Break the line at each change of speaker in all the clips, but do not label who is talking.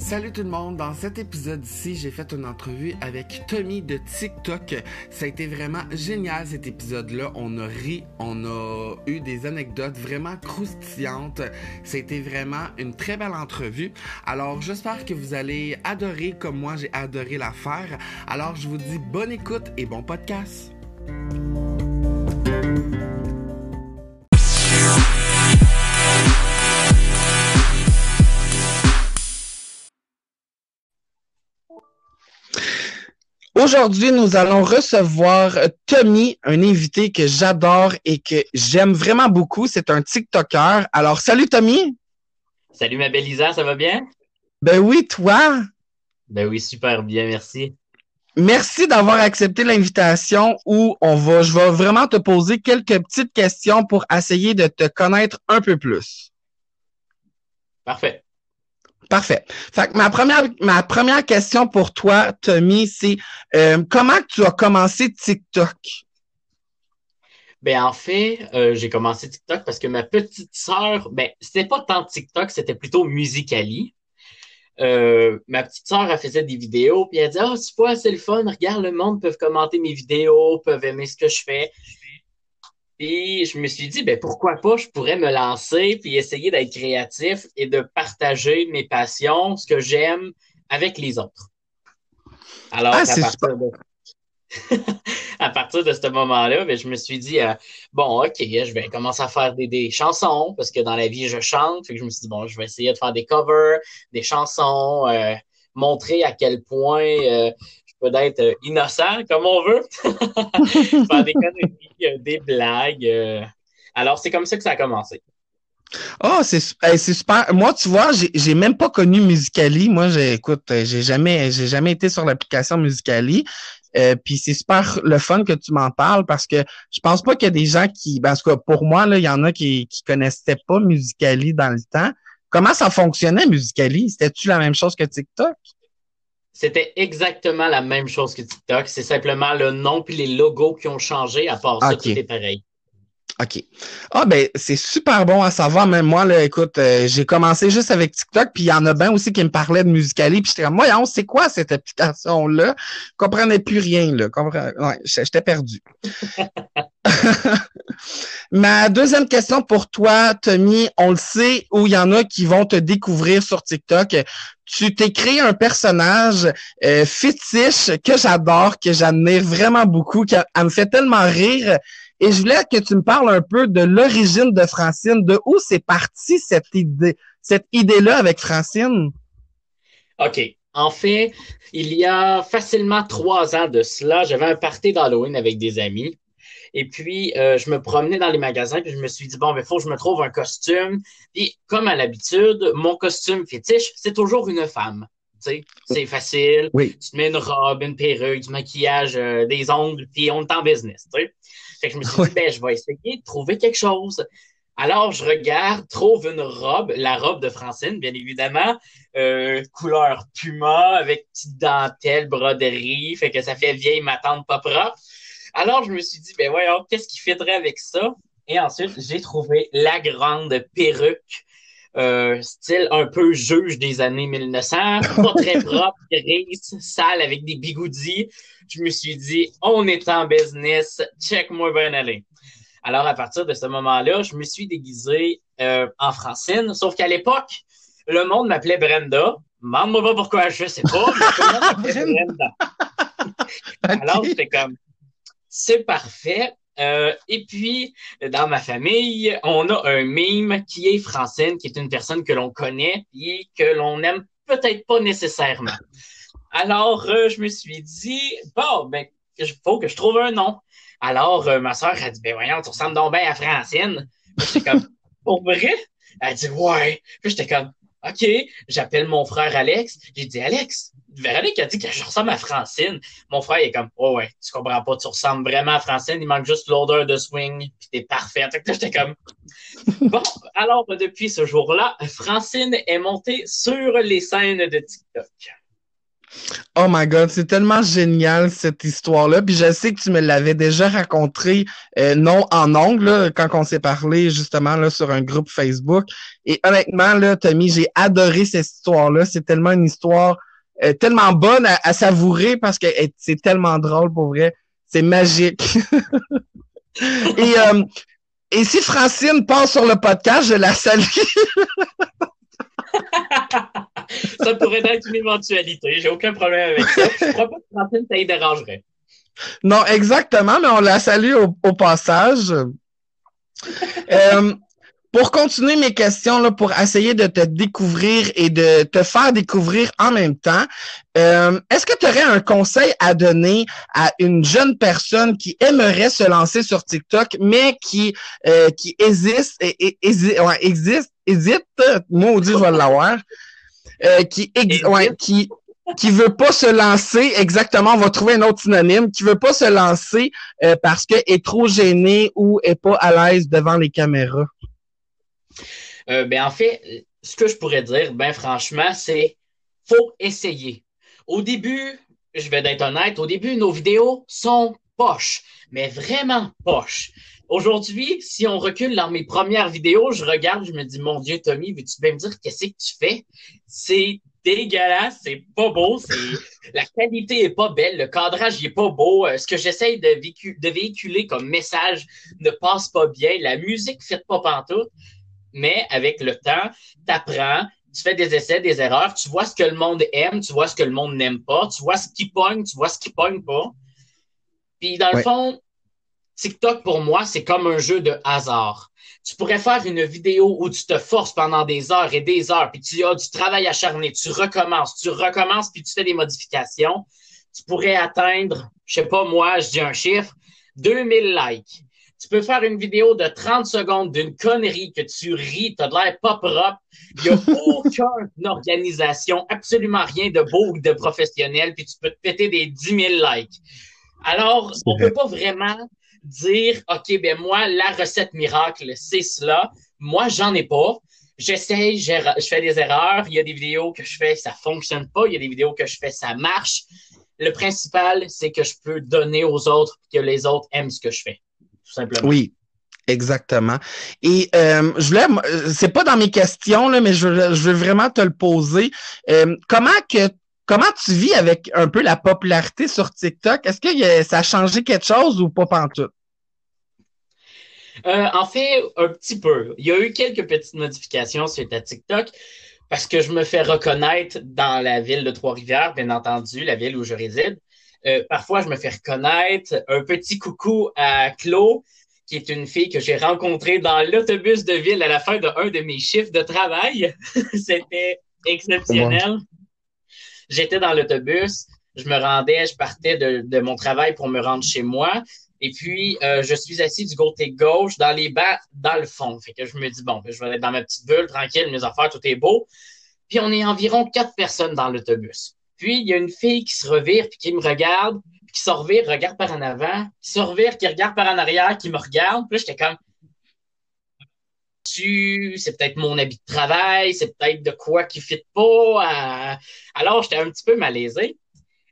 Salut tout le monde, dans cet épisode-ci, j'ai fait une entrevue avec Tommy de TikTok. Ça a été vraiment génial cet épisode-là. On a ri, on a eu des anecdotes vraiment croustillantes. Ça a été vraiment une très belle entrevue. Alors j'espère que vous allez adorer comme moi j'ai adoré la faire. Alors je vous dis bonne écoute et bon podcast. Aujourd'hui, nous allons recevoir Tommy, un invité que j'adore et que j'aime vraiment beaucoup. C'est un TikToker. Alors, salut Tommy.
Salut ma belle Isa, ça va bien?
Ben oui, toi?
Ben oui, super bien, merci.
Merci d'avoir accepté l'invitation où on va, je vais vraiment te poser quelques petites questions pour essayer de te connaître un peu plus.
Parfait.
Parfait. Fait que ma première, ma première question pour toi, Tommy, c'est euh, comment tu as commencé TikTok?
Ben en fait, euh, j'ai commencé TikTok parce que ma petite sœur, ben c'était pas tant TikTok, c'était plutôt Musicali. Euh, ma petite sœur, faisait des vidéos, puis elle dit Ah, oh, tu vois, c'est le fun, regarde, le monde peut commenter mes vidéos, peuvent aimer ce que je fais. Puis je me suis dit, ben pourquoi pas, je pourrais me lancer puis essayer d'être créatif et de partager mes passions, ce que j'aime avec les autres. Alors, ah, à, partir de... à partir de ce moment-là, ben, je me suis dit, euh, bon, OK, je vais commencer à faire des, des, chansons parce que dans la vie, je chante. Fait que je me suis dit, bon, je vais essayer de faire des covers, des chansons, euh, montrer à quel point euh, peut être euh, innocent comme on veut, faire des conneries, euh, des blagues. Euh. Alors, c'est comme ça que ça a commencé.
Oh, c'est super. Moi, tu vois, j'ai même pas connu Musicali. Moi, j'écoute, j'ai jamais, j'ai jamais été sur l'application Musicali. Puis c'est super le fun que tu m'en parles parce que je pense pas qu'il y a des gens qui, parce que pour moi, là, il y en a qui, qui connaissaient pas Musicali dans le temps. Comment ça fonctionnait Musicali? C'était-tu la même chose que TikTok?
C'était exactement la même chose que TikTok. C'est simplement le nom puis les logos qui ont changé. À part ça, tout est pareil.
OK. Ah ben c'est super bon à savoir. Même moi, là, écoute, euh, j'ai commencé juste avec TikTok, puis il y en a bien aussi qui me parlaient de Musicali, puis j'étais comme, on c'est quoi cette application-là? Je comprenais plus rien, là. Ouais, j'étais perdu. Ma deuxième question pour toi, Tommy, on le sait où il y en a qui vont te découvrir sur TikTok. Tu t'es créé un personnage euh, fétiche que j'adore, que j'admire vraiment beaucoup, qui me fait tellement rire. Et je voulais que tu me parles un peu de l'origine de Francine, de où c'est parti cette idée, cette idée-là avec Francine?
OK. En fait, il y a facilement trois ans de cela, j'avais un party d'Halloween avec des amis. Et puis, euh, je me promenais dans les magasins, puis je me suis dit, bon, il faut que je me trouve un costume. Puis, comme à l'habitude, mon costume fétiche, c'est toujours une femme. Tu sais, c'est facile.
Oui.
Tu te mets une robe, une perruque, du maquillage, euh, des ongles, puis on est en business. Tu sais. Fait que je me suis dit, ben, je vais essayer de trouver quelque chose. Alors, je regarde, trouve une robe, la robe de Francine, bien évidemment, euh, couleur puma, avec petite dentelle, broderie, fait que ça fait vieille ma tante pas propre. Alors, je me suis dit, ben voyons, qu'est-ce qui fitterait avec ça? Et ensuite, j'ai trouvé la grande perruque, euh, style un peu juge des années 1900, pas très propre, grise, sale, avec des bigoudis. Je me suis dit, on est en business, check-moi bien aller. Alors, à partir de ce moment-là, je me suis déguisé euh, en Francine, sauf qu'à l'époque, le monde m'appelait Brenda. Demande-moi pas pourquoi, je sais pas, mais Brenda. Alors, j'étais comme, c'est parfait. Euh, et puis, dans ma famille, on a un mime qui est Francine, qui est une personne que l'on connaît et que l'on n'aime peut-être pas nécessairement. Alors, euh, je me suis dit, bon, ben, il faut que je trouve un nom. Alors, euh, ma soeur a dit, ben voyons, tu ressembles donc bien à Francine. J'étais comme, pour vrai? Elle a dit, ouais. Puis j'étais comme, OK, j'appelle mon frère Alex. J'ai dit, Alex, Véronique a dit que je ressemble à Francine. Mon frère est comme, oh ouais, tu comprends pas, tu ressembles vraiment à Francine. Il manque juste l'odeur de swing, puis t'es parfaite. Fait que j'étais comme, bon, alors depuis ce jour-là, Francine est montée sur les scènes de TikTok.
Oh my God, c'est tellement génial cette histoire-là. Puis je sais que tu me l'avais déjà raconté, euh, non en ongle, quand on s'est parlé justement là, sur un groupe Facebook. Et honnêtement, là, Tommy, j'ai adoré cette histoire-là. C'est tellement une histoire euh, tellement bonne à, savourer parce que c'est tellement drôle pour vrai. C'est magique. et, euh, et si Francine passe sur le podcast, je la salue.
ça pourrait être une éventualité. J'ai aucun problème avec ça. Je crois pas que Francine, ça y dérangerait.
Non, exactement, mais on la salue au, passage. Euh, pour continuer mes questions, là, pour essayer de te découvrir et de te faire découvrir en même temps, euh, est-ce que tu aurais un conseil à donner à une jeune personne qui aimerait se lancer sur TikTok, mais qui, euh, qui hésite, et, existe, hésite, maudit, je vais l'avoir, euh, qui, ouais, qui, qui veut pas se lancer, exactement, on va trouver un autre synonyme, qui veut pas se lancer euh, parce qu'elle est trop gênée ou est pas à l'aise devant les caméras?
Euh, ben, en fait, ce que je pourrais dire, ben, franchement, c'est faut essayer. Au début, je vais être honnête, au début, nos vidéos sont poches, mais vraiment poches. Aujourd'hui, si on recule dans mes premières vidéos, je regarde, je me dis, mon Dieu, Tommy, veux-tu bien me dire qu'est-ce que tu fais? C'est dégueulasse, c'est pas beau, c'est la qualité est pas belle, le cadrage est pas beau, euh, ce que j'essaye de, de, véhiculer comme message ne passe pas bien, la musique fait pas pantoute, mais avec le temps, t'apprends, tu fais des essais, des erreurs, tu vois ce que le monde aime, tu vois ce que le monde n'aime pas, tu vois ce qui pogne, tu vois ce qui pogne pas. Puis dans le fond, TikTok, pour moi, c'est comme un jeu de hasard. Tu pourrais faire une vidéo où tu te forces pendant des heures et des heures, puis tu as du travail acharné, tu recommences, tu recommences, puis tu fais des modifications. Tu pourrais atteindre, je sais pas moi, je dis un chiffre, 2000 likes. Tu peux faire une vidéo de 30 secondes d'une connerie que tu ris, t'as de l'air pas propre. Il n'y a aucune organisation, absolument rien de beau ou de professionnel, puis tu peux te péter des 10 000 likes. Alors, on peut pas vraiment dire, OK, ben moi, la recette miracle, c'est cela. Moi, j'en ai pas. J'essaye, je fais des erreurs. Il y a des vidéos que je fais, ça fonctionne pas. Il y a des vidéos que je fais, ça marche. Le principal, c'est que je peux donner aux autres, que les autres aiment ce que je fais. Tout simplement.
Oui, Exactement. Et euh, je voulais, c'est pas dans mes questions là, mais je, veux vraiment te le poser. Euh, comment que Comment tu vis avec un peu la popularité sur TikTok? Est-ce que ça a changé quelque chose ou pas pantoute?
Euh, en fait, un petit peu. Il y a eu quelques petites modifications sur ta TikTok parce que je me fais reconnaître dans la ville de Trois-Rivières, bien entendu, la ville où je réside. Euh, parfois, je me fais reconnaître. Un petit coucou à Claude, qui est une fille que j'ai rencontrée dans l'autobus de ville à la fin de un de mes chiffres de travail. C'était exceptionnel j'étais dans l'autobus, je me rendais, je partais de, mon travail pour me rendre chez moi. Et puis, euh, je suis assis du côté gauche, dans les bancs, dans le fond. Fait que je me dis, bon, ben, je vais être dans ma petite bulle, tranquille, mes affaires, tout est beau. Puis, on est environ quatre personnes dans l'autobus. Puis, il y a une fille qui se revire, puis qui me regarde, puis qui se revire, regarde par en avant, qui se revire, qui regarde par en arrière, qui me regarde. Puis j'étais comme, c'est peut-être mon habit de travail, c'est peut-être de quoi qui fit pas. Alors, j'étais un petit peu malaisé.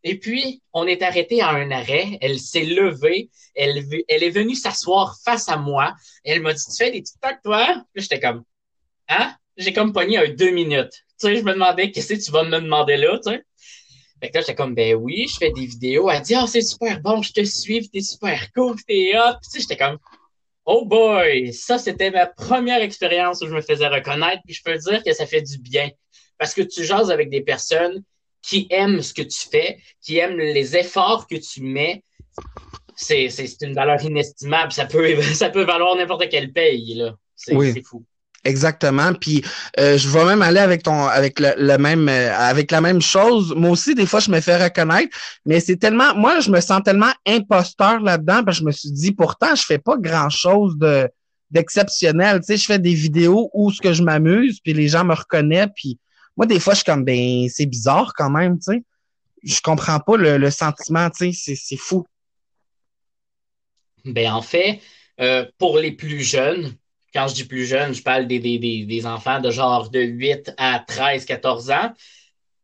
Et puis, on est arrêté à un arrêt. Elle s'est levée. Elle, elle est venue s'asseoir face à moi. Elle m'a dit, tu fais des TikTok, toi? Puis j'étais comme, hein? J'ai comme pogné un deux minutes. Tu sais, je me demandais, qu'est-ce que tu vas me demander là, tu sais? Fait que là, j'étais comme, ben oui, je fais des vidéos. Elle dit, oh, c'est super bon, je te suis, t'es super cool, t'es hot. tu sais, j'étais comme, Oh boy, ça c'était ma première expérience où je me faisais reconnaître, puis je peux dire que ça fait du bien parce que tu jases avec des personnes qui aiment ce que tu fais, qui aiment les efforts que tu mets. C'est, une valeur inestimable. Ça peut, ça peut valoir n'importe quel pays, là. C'est, c'est fou.
Exactement. Puis euh, je vais même aller avec ton avec le, même euh, avec la même chose. Moi aussi, des fois, je me fais reconnaître, mais c'est tellement moi, je me sens tellement imposteur là-dedans parce que je me suis dit pourtant, je fais pas grand-chose de d'exceptionnel. Tu sais, je fais des vidéos où ce que je m'amuse, puis les gens me reconnaissent, puis moi, des fois, je suis comme ben, c'est bizarre quand même, tu sais. Je comprends pas le, sentiment, tu sais, c'est fou.
Ben en fait, euh, pour les plus jeunes, quand je dis plus jeune, je parle des, enfants de genre de 8 à 13, 14 ans.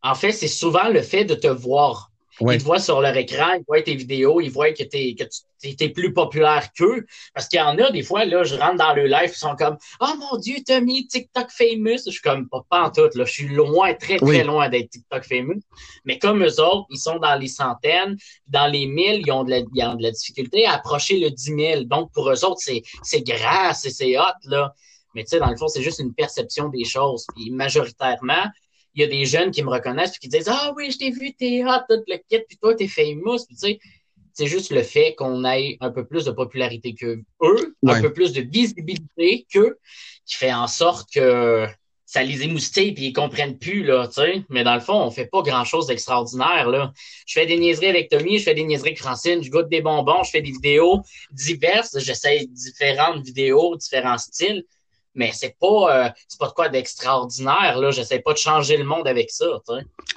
En fait, c'est souvent le fait de te voir. Ils te voient sur leur écran, ils voient tes vidéos, ils voient que tu es, plus populaire qu'eux. Parce qu'il y en a des fois, là, je rentre dans le live, ils sont comme Oh mon Dieu, t'as mis TikTok famous. Je suis comme pas, en tout, là. Je suis loin, très, très loin d'être TikTok famous. Mais comme eux autres, ils sont dans les centaines, dans les mille, ils ont de la, ils ont de la difficulté à approcher le 10 000. Donc pour eux autres, c'est, c'est gras, c'est, hot, là. Mais tu sais, dans le fond, c'est juste une perception des choses. Puis majoritairement, il y a des jeunes qui me reconnaissent puis qui disent Ah oui, je t'ai vu, t'es hot, tout le kit, puis toi, t'es famous. Puis tu sais, c'est juste le fait qu'on ait un peu plus de popularité que eux, un peu plus de visibilité qu'eux, qui fait en sorte que ça les émoustille puis ils comprennent plus, là, tu sais. Mais dans le fond, on fait pas grand chose d'extraordinaire, là. Je fais des niaiseries avec Tommy, je fais des niaiseries avec Francine, je goûte des bonbons, je fais des vidéos diverses, j'essaie différentes vidéos, différents styles mais c'est pas euh, c'est pas de quoi d'extraordinaire là. J'essaie pas de changer le monde avec ça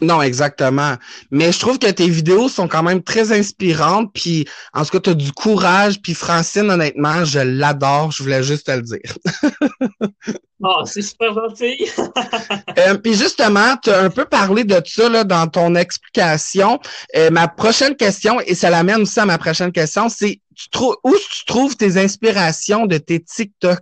non exactement. Mais je trouve que tes vidéos sont quand même très inspirantes puis en tout cas tu as du courage puis Francine honnêtement je l'adore. Je voulais juste te le dire.
Oh c'est super gentil.
Euh, puis justement tu as un peu parlé de ça là, dans ton explication. Euh, ma prochaine question et ça l'amène aussi à ma prochaine question c'est tu trouves où tu trouves tes inspirations de tes TikTok?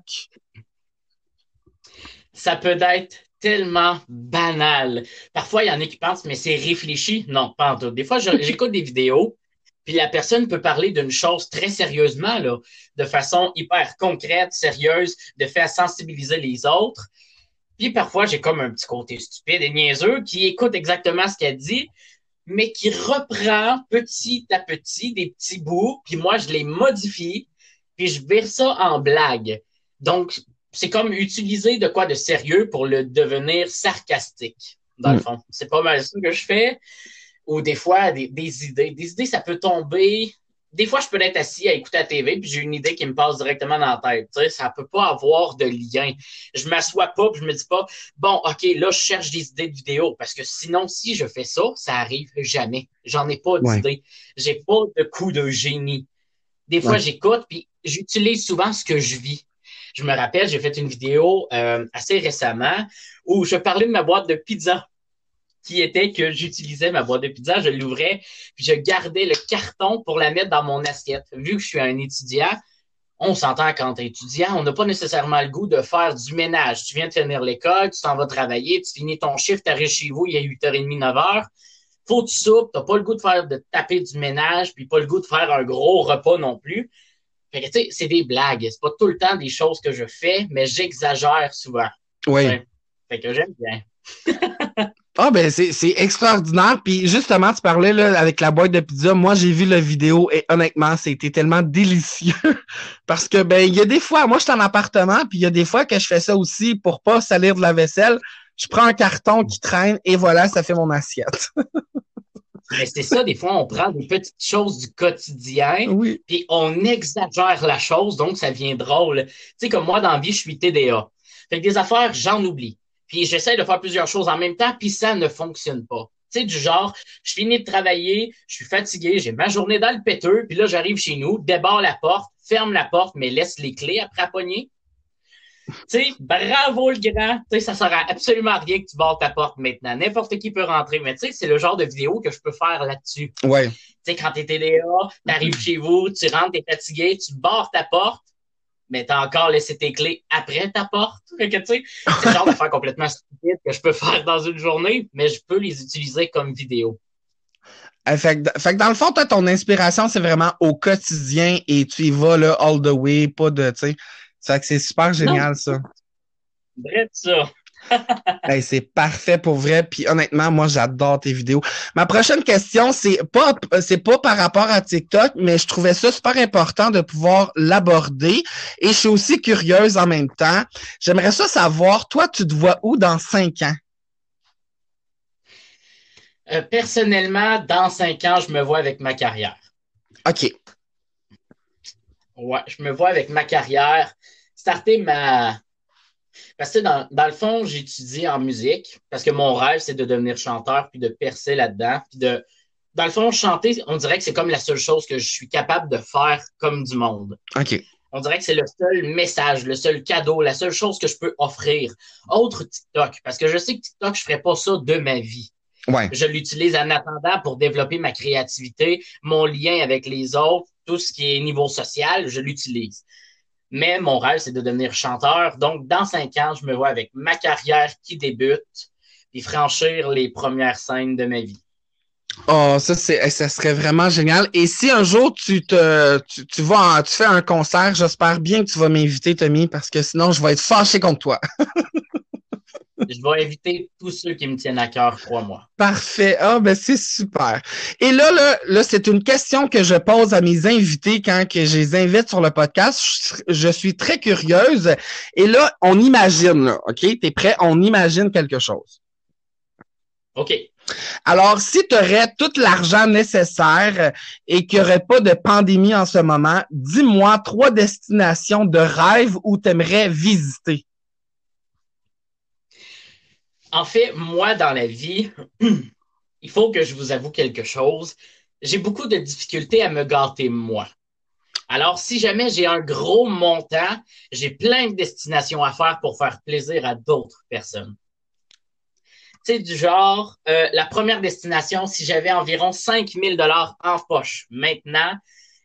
Ça peut être tellement banal. Parfois, il y en a qui pensent, mais c'est réfléchi. Non, pas en tout. Des fois, j'écoute des vidéos, puis la personne peut parler d'une chose très sérieusement, là, de façon hyper concrète, sérieuse, de faire sensibiliser les autres. Puis parfois, j'ai comme un petit côté stupide et niaiseux qui écoute exactement ce qu'elle dit, mais qui reprend petit à petit des petits bouts, puis moi, je les modifie, puis je vire ça en blague. Donc, c'est comme utiliser de quoi de sérieux pour le devenir sarcastique, dans le mm. fond. C'est pas mal ça que je fais. Ou des fois, des, idées. Des idées, ça peut tomber. Des fois, je peux être assis à écouter la TV, puis j'ai une idée qui me passe directement dans la tête. Tu sais, ça peut pas avoir de lien. Je m'assois pas, puis je me dis pas, bon, OK, là, je cherche des idées de vidéo. Parce que sinon, si je fais ça, ça arrive jamais. J'en ai pas d'idées. J'ai pas de coup de génie. Des fois, j'écoute, puis j'utilise souvent ce que je vis. Je me rappelle, j'ai fait une vidéo euh, assez récemment où je parlais de ma boîte de pizza qui était que j'utilisais ma boîte de pizza, je l'ouvrais, puis je gardais le carton pour la mettre dans mon assiette. Vu que je suis un étudiant, on s'entend quand tu es étudiant, on n'a pas nécessairement le goût de faire du ménage. Tu viens de finir l'école, tu t'en vas travailler, tu finis ton chiffre, tu arrives chez vous, il a 8h30, 9h. Faut que tu soupes, t'as pas le goût de faire de taper du ménage, puis pas le goût de faire un gros repas non plus c'est des blagues. C'est pas tout le temps des choses que je fais, mais j'exagère souvent.
Oui.
Fait que j'aime bien.
Ah ben c'est, extraordinaire. Puis justement, tu parlais là, avec la boîte de pizza. Moi, j'ai vu la vidéo et honnêtement, c'était tellement délicieux. Parce que ben, il y a des fois, moi je suis en appartement, puis il y a des fois que je fais ça aussi pour pas salir de la vaisselle. Je prends un carton qui traîne et voilà, ça fait mon assiette.
Mais c'est ça, des fois, on prend des petites choses du quotidien, puis on exagère la chose, donc ça devient drôle. Tu sais, comme moi, dans la vie, je suis TDA. Fait que des affaires, j'en oublie. Puis j'essaie de faire plusieurs choses en même temps, puis ça ne fonctionne pas. Tu sais, du genre, je finis de travailler, je suis fatigué, j'ai ma journée dans le péteux, puis là, j'arrive chez nous, débarre la porte, ferme la porte, mais laisse les clés après à pogner. Tu sais, bravo le grand. Tu sais, ça sert à absolument rien que tu barres ta porte maintenant. N'importe qui peut rentrer. Mais tu sais, c'est le genre de vidéo que je peux faire là-dessus.
Ouais.
Tu sais, quand t'es TDA, t'arrives chez vous, tu rentres, t'es fatigué, tu barres ta porte, mais t'as encore laissé tes clés après ta porte. Fait que, tu sais, c'est le genre d'affaire complètement stupide que je peux faire dans une journée, mais je peux les utiliser comme vidéo.
Euh, fait, que, fait que dans le fond, toi, ton inspiration, c'est vraiment au quotidien et tu y vas, là, all the way, pas de, tu sais, c'est que c'est super génial, ça.
Vrai ça.
c'est parfait pour vrai. Puis honnêtement, moi, j'adore tes vidéos. Ma prochaine question, c'est pas, c'est pas par rapport à TikTok, mais je trouvais ça super important de pouvoir l'aborder. Et je suis aussi curieuse en même temps. J'aimerais ça savoir, toi, tu te vois où dans cinq ans?
Euh, personnellement, dans cinq ans, je me vois avec ma carrière.
OK.
Ouais, je me vois avec ma carrière starter ma. Parce que dans, dans le fond, j'étudie en musique parce que mon rêve, c'est de devenir chanteur puis de percer là-dedans. Puis de, dans le fond, chanter, on dirait que c'est comme la seule chose que je suis capable de faire comme du monde.
OK.
On dirait que c'est le seul message, le seul cadeau, la seule chose que je peux offrir. Autre TikTok, parce que je sais que TikTok, je ferais pas ça de ma vie.
Ouais.
Je l'utilise en attendant pour développer ma créativité, mon lien avec les autres, tout ce qui est niveau social, je l'utilise. Mais mon rêve, c'est de devenir chanteur. Donc, dans cinq ans, je me vois avec ma carrière qui débute et franchir les premières scènes de ma vie.
Oh, ça, c'est, eh, ça serait vraiment génial. Et si un jour tu te, tu, vas, tu fais un concert, j'espère bien que tu vas m'inviter, Tommy, parce que sinon, je vais être fâché contre toi.
je vais inviter tous ceux qui me tiennent à cœur, crois-moi.
Parfait. Ah, ben, c'est super. Et là, là, là, c'est une question que je pose à mes invités quand que je les invite sur le podcast. Je, suis très curieuse. Et là, on imagine, là, OK? T'es prêt? On imagine quelque chose.
OK.
Alors, si tu aurais tout l'argent nécessaire et qu'il n'y aurait pas de pandémie en ce moment, dis-moi trois destinations de rêve où tu aimerais visiter.
En fait, moi, dans la vie, il faut que je vous avoue quelque chose. J'ai beaucoup de difficultés à me gâter moi. Alors, si jamais j'ai un gros montant, j'ai plein de destinations à faire pour faire plaisir à d'autres personnes sais, du genre, euh, la première destination, si j'avais environ 5000 dollars en poche maintenant,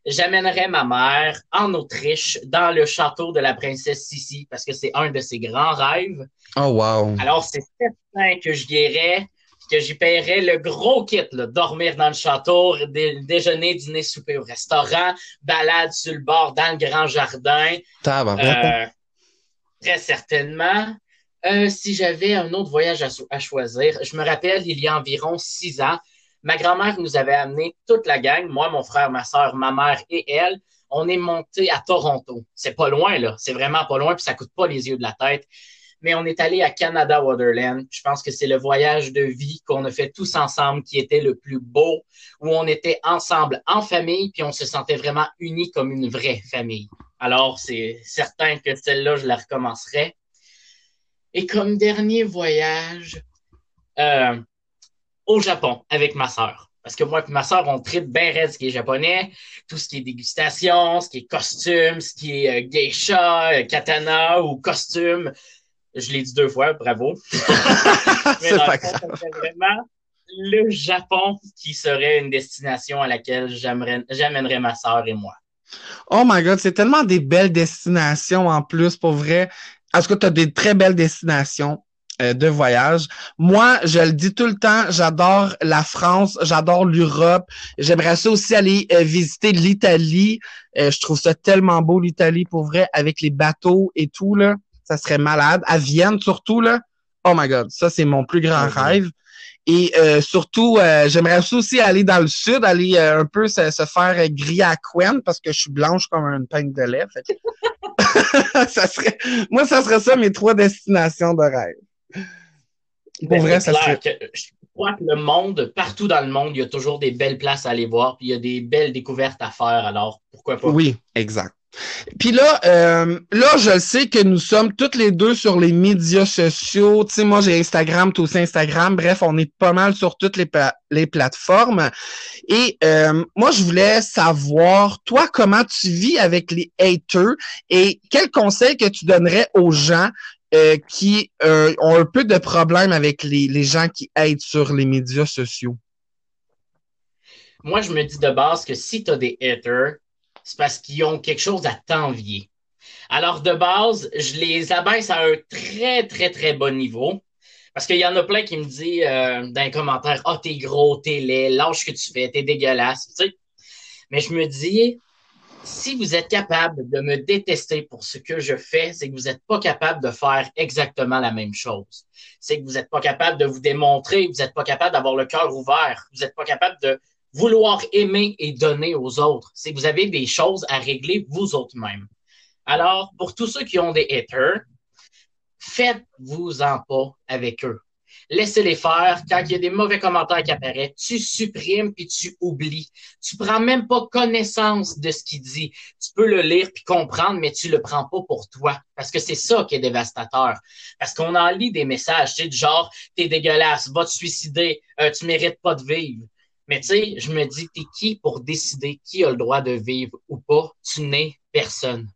j'amènerais ma mère en Autriche dans le château de la princesse Sissi parce que c'est un de ses grands rêves.
Oh wow.
Alors c'est certain que j'y irais, que j'y paierais le gros kit, là, dormir dans le château, déjeuner, dîner, souper au restaurant, balade sur le bord dans le grand jardin. Euh, très certainement. Euh, si j'avais un autre voyage à, choisir, je me rappelle, il y a environ six ans, ma grand-mère nous avait amené toute la gang, moi, mon frère, ma soeur, ma mère et elle. On est monté à Toronto. C'est pas loin, là. C'est vraiment pas loin, puis ça coûte pas les yeux de la tête. Mais on est allé à Canada Waterland. Je pense que c'est le voyage de vie qu'on a fait tous ensemble qui était le plus beau, où on était ensemble en famille, puis on se sentait vraiment unis comme une vraie famille. Alors, c'est certain que celle-là, je la recommencerai. Et comme dernier voyage, euh, au Japon avec ma sœur. Parce que moi et ma sœur, on traite bien raide ce qui est japonais, tout ce qui est dégustation, ce qui est costume, ce qui est euh, geisha, euh, katana ou costume. Je l'ai dit deux fois, bravo.
c'est pas grave.
vraiment le Japon qui serait une destination à laquelle j'amènerais ma sœur et moi.
Oh my god, c'est tellement des belles destinations en plus, pour vrai. Est-ce que tu as des très belles destinations? Euh, de voyage. Moi, je le dis tout le temps, j'adore la France, j'adore l'Europe. J'aimerais ça aussi aller euh, visiter l'Italie. Euh, je trouve ça tellement beau, l'Italie, pour vrai, avec les bateaux et tout, là. Ça serait malade. À Vienne, surtout, là. Oh my God, ça, c'est mon plus grand rêve. Et surtout, j'aimerais aussi aller dans le sud, aller un peu se, faire griller à Quen parce que je suis blanche comme une peigne de lait. ça serait, moi, ça serait ça mes trois destinations de rêve.
Pour ben, vrai, ça serait... je crois que le monde, partout dans le monde, il y a toujours des belles places à aller voir, puis il y a des belles découvertes à faire. Alors, pourquoi pas?
Oui, exact. Puis là, euh, là, je sais que nous sommes toutes les deux sur les médias sociaux. Tu sais, moi, j'ai Instagram, toi aussi Instagram. Bref, on est pas mal sur toutes les, les plateformes. Et euh, moi, je voulais savoir, toi, comment tu vis avec les haters et quels conseils que tu donnerais aux gens euh, qui ont un peu de problème avec les, les gens qui hatent sur les médias sociaux?
Moi, je me dis de base que si tu as des haters, c'est parce qu'ils ont quelque chose à t'envier. Alors, de base, je les abaisse à un très, très, très bon niveau. Parce qu'il y en a plein qui me disent euh, dans les commentaires Ah, oh, t'es gros, t'es laid, lâche ce que tu fais, t'es dégueulasse. Tu sais? Mais je me dis si vous êtes capable de me détester pour ce que je fais, c'est que vous n'êtes pas capable de faire exactement la même chose. C'est que vous n'êtes pas capable de vous démontrer, vous n'êtes pas capable d'avoir le cœur ouvert, vous n'êtes pas capable de vouloir aimer et donner aux autres. C'est que vous avez des choses à régler vous autres même. Alors, pour tous ceux qui ont des haters, faites-vous-en pas avec eux. Laissez-les faire. Quand il y a des mauvais commentaires qui apparaissent, tu supprimes puis tu oublies. Tu prends même pas connaissance de ce qu'il dit. Tu peux le lire puis comprendre, mais tu le prends pas pour toi. Parce que c'est ça qui est dévastateur. Parce qu'on en lit des messages, tu sais, du genre, t'es dégueulasse, va te suicider, euh, tu mérites pas de vivre. Mais tu sais, je me dis, t'es qui pour décider qui a le droit de vivre ou pas? Tu n'es personne.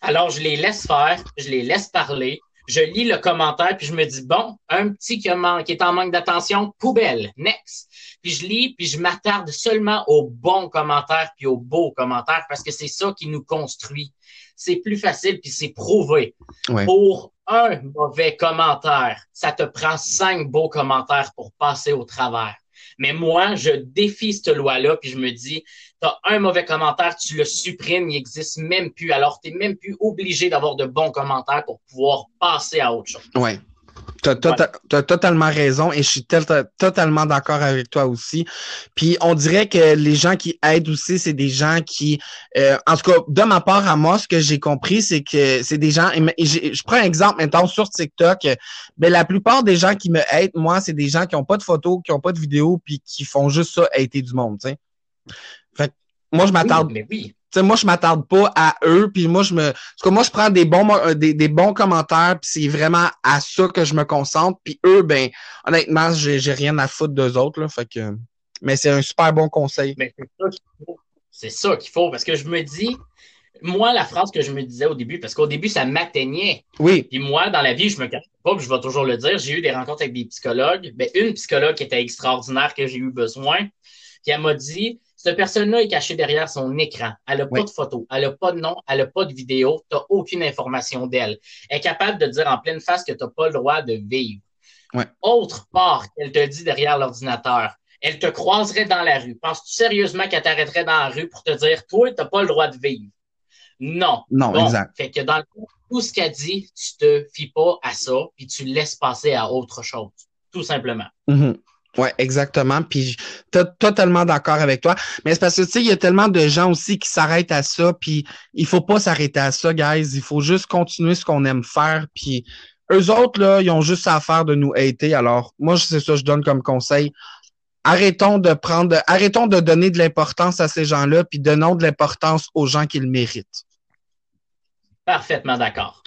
Alors, je les laisse faire, je les laisse parler, Je lis le commentaire, puis je me dis, bon, un petit qui, qui est en manque d'attention, poubelle, next. Puis je lis, puis je m'attarde seulement aux bons commentaires, puis aux beaux commentaires, parce que c'est ça qui nous construit. C'est plus facile, puis c'est prouvé. Pour un mauvais commentaire, ça te prend cinq beaux commentaires pour passer au travers. Mais moi, je défie cette loi-là, puis je me dis, tu as un mauvais commentaire, tu le supprimes, il n'existe même plus. Alors, tu n'es même plus obligé d'avoir de bons commentaires pour pouvoir passer à autre chose.
Oui. Tu as, totalement raison et je suis totalement d'accord avec toi aussi. Puis on dirait que les gens qui aident aussi, c'est des gens qui, euh, en tout cas, de ma part à moi, ce que j'ai compris, c'est que c'est des gens, et je prends un exemple maintenant sur TikTok, mais la plupart des gens qui me aident, moi, c'est des gens qui n'ont pas de photos, qui n'ont pas de vidéos, puis qui font juste ça, aider du monde, tu sais. Fait moi, je m'attarde.
mais oui
moi, je m'attarde pas à eux, puis moi, je me. que moi, je prends des bons euh, des, des bons commentaires, puis c'est vraiment à ça que je me concentre. Puis eux, ben, honnêtement, j'ai, j'ai rien à foutre d'eux autres. Là, fait que. Mais c'est un super bon conseil.
Mais c'est ça qu'il faut. C'est ça qu'il faut. Parce que je me dis, moi, la phrase que je me disais au début, parce qu'au début, ça m'atteignait.
Oui.
Puis moi, dans la vie, je me cache pas, puis je vais toujours le dire, j'ai eu des rencontres avec des psychologues. Ben, une psychologue qui était extraordinaire que j'ai eu besoin, qui elle m'a dit cette personne-là est cachée derrière son écran. Elle n'a pas de photo, elle n'a pas de nom, elle n'a pas de vidéo, tu n'as aucune information d'elle. Elle est capable de dire en pleine face que tu n'as pas le droit de vivre. Autre part qu'elle te dit derrière l'ordinateur, elle te croiserait dans la rue. Penses-tu sérieusement qu'elle t'arrêterait dans la rue pour te dire, toi, tu n'as pas le droit de vivre? Non.
Non, exact.
Fait que dans le tout ce qu'elle dit, tu te fies pas à ça, puis tu laisses passer à autre chose. Tout simplement.
Mm-hmm. Oui, exactement. Puis totalement d'accord avec toi. Mais c'est parce que tu sais, il y a tellement de gens aussi qui s'arrêtent à ça. Puis il faut pas s'arrêter à ça, guys. Il faut juste continuer ce qu'on aime faire. Puis eux autres, là, ils ont juste à faire de nous hater. Alors, moi, c'est ça, je donne comme conseil. Arrêtons de prendre, arrêtons de donner de l'importance à ces gens-là, puis donnons de l'importance aux gens qui le méritent.
Parfaitement d'accord.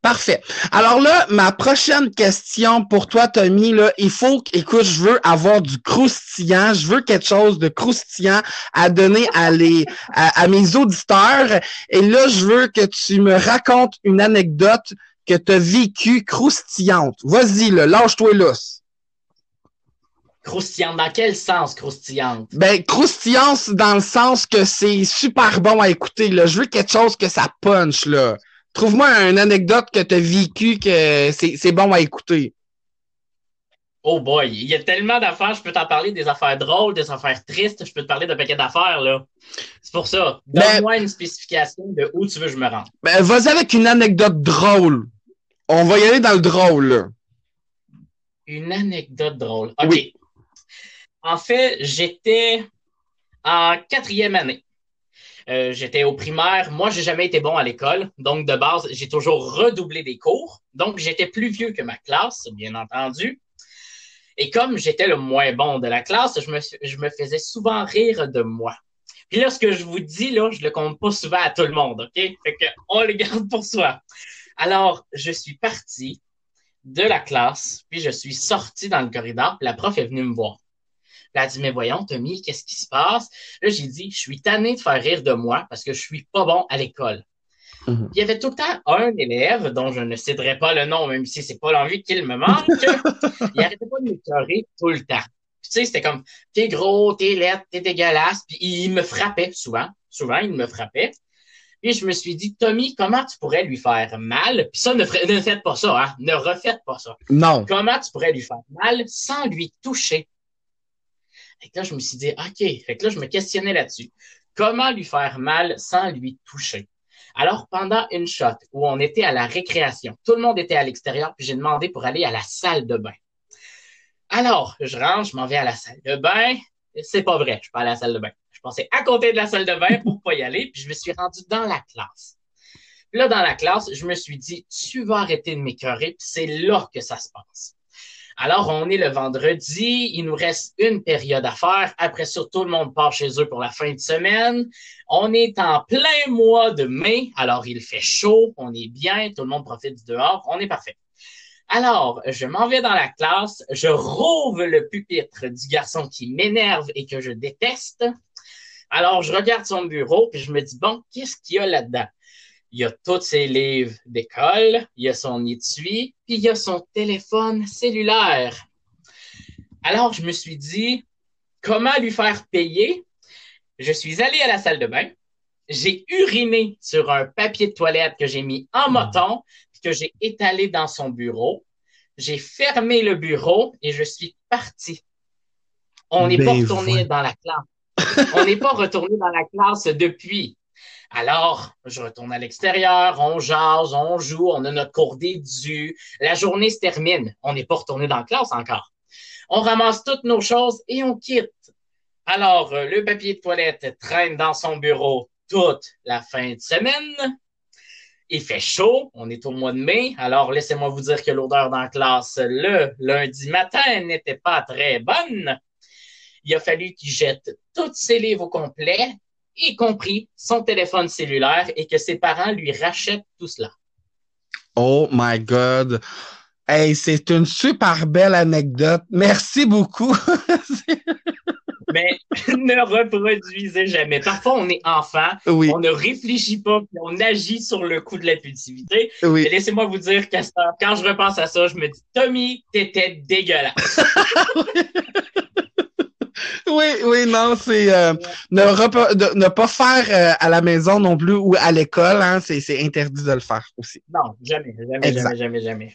Parfait. Alors là, ma prochaine question pour toi, Tommy, là, il faut, écoute, je veux avoir du croustillant, je veux quelque chose de croustillant à donner à les, à, mes auditeurs. Et là, je veux que tu me racontes une anecdote que tu as vécue croustillante. Vas-y, là, lâche-toi l'os.
Croustillante, dans quel sens croustillante?
Ben, croustillante dans le sens que c'est super bon à écouter, là. Je veux quelque chose que ça punch, là. Trouve-moi une anecdote que tu as vécue que c'est bon à écouter.
Oh boy, il y a tellement d'affaires, je peux t'en parler des affaires drôles, des affaires tristes, je peux te parler d'un paquet d'affaires, là. C'est pour ça. Ben- Donne-moi une spécification de où tu veux que je me rende.
Ben, vas-y avec une anecdote drôle. On va y aller dans le drôle, là.
Une anecdote drôle. OK. En fait, j'étais en quatrième année. Euh, j'étais au primaire. Moi, j'ai jamais été bon à l'école. Donc, de base, j'ai toujours redoublé des cours. Donc, j'étais plus vieux que ma classe, bien entendu. Et comme j'étais le moins bon de la classe, je me, faisais souvent rire de moi. Puis là, ce que je vous dis, là, je le compte pas souvent à tout le monde, OK? Fait que on le garde pour soi. Alors, je suis parti de la classe, puis je suis sorti dans le corridor, la prof est venue me voir. Elle a dit, mais voyons, Tommy, qu'est-ce qui se passe? Là, j'ai dit, je suis tanné de faire rire de moi parce que je suis pas bon à l'école. Mhm. Il y avait tout le temps un élève dont je ne céderai pas le nom, même si c'est pas l'envie qu'il me manque. il arrêtait pas de m'écœurer tout le temps. tu sais, c'était comme, t'es gros, t'es laid, t'es dégueulasse. Puis il me frappait souvent. Souvent, il me frappait. Puis je me suis dit, Tommy, comment tu pourrais lui faire mal? Puis ça, ne, ne faites pas ça, hein? Ne refaites pas ça.
Non.
Comment tu pourrais lui faire mal sans lui toucher? Fait que là, je me suis dit, OK. Fait que là, je me questionnais là-dessus. Comment lui faire mal sans lui toucher? Alors, pendant une shot où on était à la récréation, tout le monde était à l'extérieur, puis j'ai demandé pour aller à la salle de bain. Alors, je rentre, je m'en vais à la salle de bain. C'est pas vrai, je suis pas à la salle de bain. Je pensais à côté de la salle de bain pour pas y aller, puis je me suis rendu dans la classe. Là, dans la classe, je me suis dit, tu vas arrêter de m'écœurer, puis c'est là que ça se passe. Alors, on est le vendredi, il nous reste une période à faire. Après ça, tout le monde part chez eux pour la fin de semaine. On est en plein mois de mai, alors il fait chaud, on est bien, tout le monde profite du dehors, on est parfait. Alors, je m'en vais dans la classe, je rouvre le pupitre du garçon qui m'énerve et que je déteste. Alors, je regarde son bureau, puis je me dis, bon, qu'est-ce qu'il y a là-dedans? Il y a tous ses livres d'école, il y a son étui, puis il y a son téléphone cellulaire. Alors, je me suis dit, comment lui faire payer? Je suis allé à la salle de bain, j'ai uriné sur un papier de toilette que j'ai mis en moton, puis que j'ai étalé dans son bureau. J'ai fermé le bureau et je suis parti. On n'est pas
Ben,
retourné dans la classe. On n'est pas retourné dans la classe depuis. Alors, je retourne à l'extérieur, on jase, on joue, on a notre cours d'édu. La journée se termine. On n'est pas retourné dans la classe encore. On ramasse toutes nos choses et on quitte. Alors, euh, le papier de toilette traîne dans son bureau toute la fin de semaine. Il fait chaud, on est au mois de mai, alors laissez-moi vous dire que l'odeur dans la classe le lundi matin n'était pas très bonne. Il a fallu qu'il jette tous ses livres au complet, y compris son téléphone cellulaire, et que ses parents lui rachètent tout cela.
Oh my God. Hey, c'est une super belle anecdote. Merci beaucoup.
Mais ne reproduisez jamais. Parfois, on est enfant,
oui,
on ne réfléchit pas, puis on agit sur le coup de l'impulsivité.
Oui.
laissez-moi vous dire ça, quand je repense à ça, je me dis, Tommy, t'étais dégueulasse.
Oui, oui, non, c'est euh, ne, de- ne pas faire euh, à la maison non plus ou à l'école, hein, c'est c'est interdit de le faire aussi.
Non, jamais, jamais,
Exact.
jamais, jamais, jamais.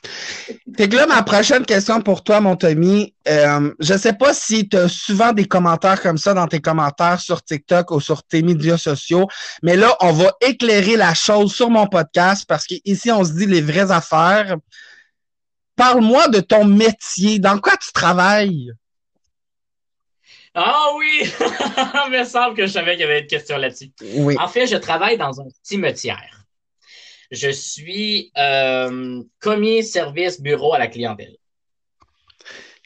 Fait que là, ma prochaine question pour toi, mon Tommy, euh, je sais pas si tu as souvent des commentaires comme ça dans tes commentaires sur TikTok ou sur tes médias sociaux, mais là, on va éclairer la chose sur mon podcast parce qu'ici, on se dit les vraies affaires. Parle-moi de ton métier. Dans quoi tu travailles?
Ah oui! Il me semble que je savais qu'il y avait une question là-dessus.
Oui.
En fait, je travaille dans un cimetière. Je suis euh, commis service bureau à la clientèle.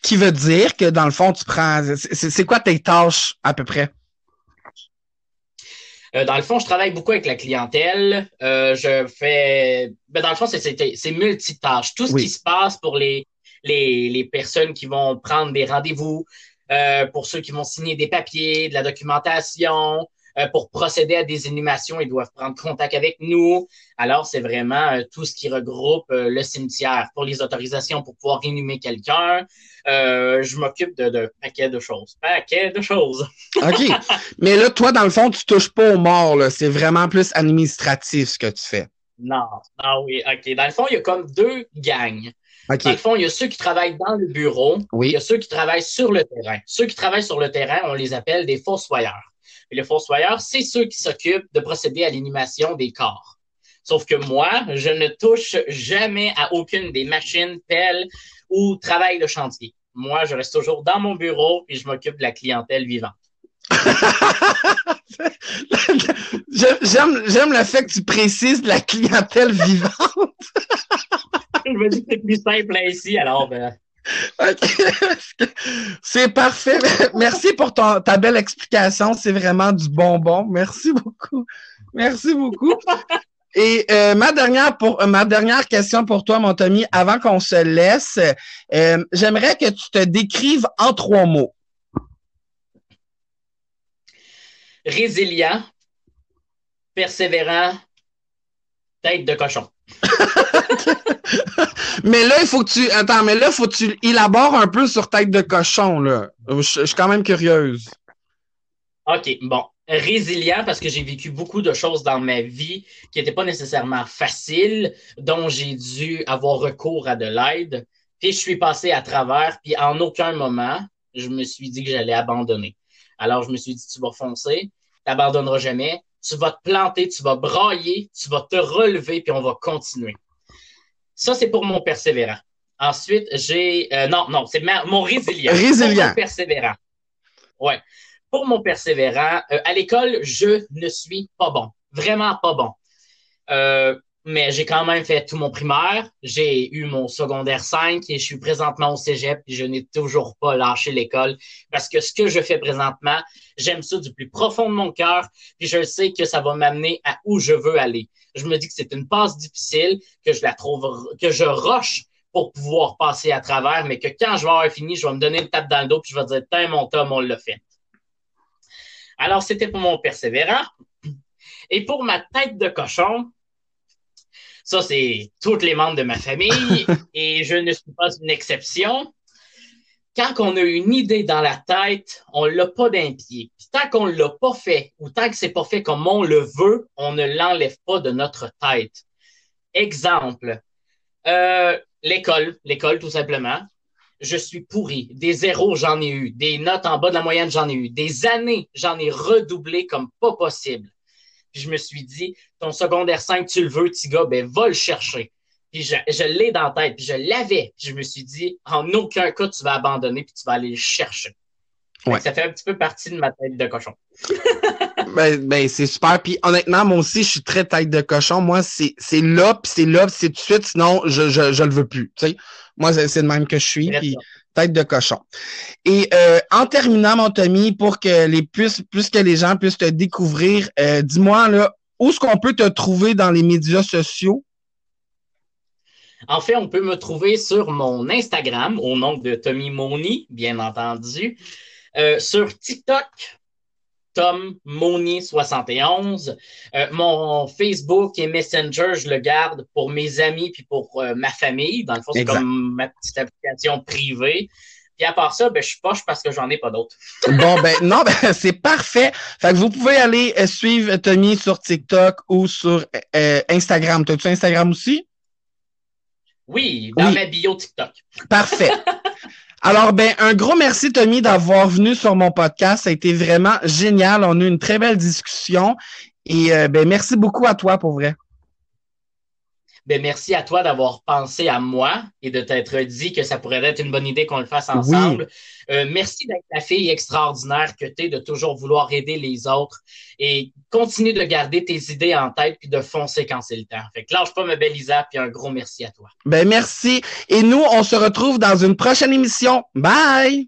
Qui veut dire que dans le fond, tu prends. C'est quoi tes tâches à peu près?
Euh, dans le fond, je travaille beaucoup avec la clientèle. Euh, je fais. Ben, dans le fond, c'est- multitâche. Tout ce
Oui.
qui se passe pour les, les, les personnes qui vont prendre des rendez-vous, euh, pour ceux qui vont signer des papiers, de la documentation, euh, pour procéder à des inhumations, ils doivent prendre contact avec nous. Alors, c'est vraiment euh, tout ce qui regroupe euh, le cimetière. Pour les autorisations pour pouvoir inhumer quelqu'un, euh, je m'occupe de, de paquet de choses. Paquet de choses.
OK. Mais là, toi, dans le fond, tu touches pas aux morts. C'est vraiment plus administratif ce que tu fais.
Non. Ah oui, OK. Dans le fond, il y a comme deux gangs.
OK.
Dans le fond, il y a ceux qui travaillent dans le bureau, il
Oui.
y a ceux qui travaillent sur le terrain. Ceux qui travaillent sur le terrain, on les appelle des fossoyeurs. Et les fossoyeurs, c'est ceux qui s'occupent de procéder à l'inhumation des corps. Sauf que moi, je ne touche jamais à aucune des machines, pelles ou travail de chantier. Moi, je reste toujours dans mon bureau et je m'occupe de la clientèle vivante.
J'aime j'aime le fait que tu précises la clientèle vivante.
je me dis que c'est plus simple ainsi, alors ben,
OK. C'est parfait. Merci pour ton- ta belle explication. C'est vraiment du bonbon. Merci beaucoup. Merci beaucoup. Et euh, ma dernière pour euh, ma dernière question pour toi, mon Tommy, avant qu'on se laisse, euh, j'aimerais que tu te décrives en trois mots.
résilient, persévérant, tête de cochon.
Mais là, il faut que tu attends, mais là, il faut que tu élabores un peu sur tête de cochon. Je, je suis quand même curieuse.
OK, bon. Résilient parce que j'ai vécu beaucoup de choses dans ma vie qui n'étaient pas nécessairement faciles, dont j'ai dû avoir recours à de l'aide. Puis je suis passé à travers, puis en aucun moment, je me suis dit que j'allais abandonner. Alors je me suis dit, tu vas foncer, tu n'abandonneras jamais, tu vas te planter, tu vas brailler, tu vas te relever, puis on va continuer. Ça, c'est pour mon persévérant. Ensuite, j'ai... euh, non, non, c'est mon résilient.
Résilient.
Pour mon persévérant. Ouais. Pour mon persévérant, euh, à l'école, je ne suis pas bon. Vraiment pas bon. Euh, mais j'ai quand même fait tout mon primaire. J'ai eu mon secondaire 5 et je suis présentement au cégep et je n'ai toujours pas lâché l'école parce que ce que je fais présentement, j'aime ça du plus profond de mon cœur puis je sais que ça va m'amener à où je veux aller. Je me dis que c'est une passe difficile, que je la trouve, que je roche pour pouvoir passer à travers, mais que quand je vais avoir fini, je vais me donner une tape dans le dos puis je vais dire, tiens, mon Tom, on l'a fait. Alors, c'était pour mon persévérant. Et pour ma tête de cochon, Ça, c'est tous les membres de ma famille et je ne suis pas une exception. Quand on a une idée dans la tête, on l'a pas d'un pied. tant qu'on l'a pas fait ou tant que c'est pas fait comme on le veut, on ne l'enlève pas de notre tête. Exemple, euh, l'école, l'école tout simplement. Je suis pourri. Des zéros, j'en ai eu. Des notes en bas de la moyenne, j'en ai eu. Des années, j'en ai redoublé comme pas possible. Puis je me suis dit, ton secondaire 5, tu le veux, petit gars, ben va le chercher. Puis je, je l'ai dans la tête, puis je l'avais. Puis je me suis dit, en aucun cas, tu vas abandonner, puis tu vas aller le chercher. Ouais. Ça fait un petit peu partie de ma tête de cochon.
ben, ben c'est super. Puis honnêtement, moi aussi, je suis très tête de cochon. Moi, c'est là, puis c'est là, puis c'est tout de suite, sinon je, je, je le veux plus. Tu sais? Moi, c'est le même que je suis. Puis tête de cochon. Et euh, en terminant, mon Tommy, pour que les plus, plus que les gens puissent te découvrir, euh, dis-moi là, où est-ce qu'on peut te trouver dans les médias sociaux?
En fait, on peut me trouver sur mon Instagram au nom de Tommy Moni, bien entendu. Euh, sur TikTok, Tom Moni 71. Euh, mon Facebook et Messenger, je le garde pour mes amis puis pour euh, ma famille. Dans le fond, c'est comme ma petite application privée. Puis à part ça, ben, je suis poche parce que j'en ai pas d'autres.
bon, ben non, ben, c'est parfait. Fait que vous pouvez aller euh, suivre Tommy sur TikTok ou sur Instagram. T'as-tu Instagram aussi?
Oui, dans ma bio TikTok.
Parfait. Alors, ben, un gros merci, Tommy, d'avoir venu sur mon podcast. Ça a été vraiment génial. On a eu une très belle discussion. Et euh, ben, merci beaucoup à toi pour vrai.
Ben, merci à toi d'avoir pensé à moi et de t'être dit que ça pourrait être une bonne idée qu'on le fasse ensemble. Euh, merci d'être la fille extraordinaire que tu es, de toujours vouloir aider les autres et continue de garder tes idées en tête puis de foncer quand c'est le temps. Fait que lâche pas ma belle Isa puis un gros merci à toi.
Ben merci. Et nous, on se retrouve dans une prochaine émission. Bye!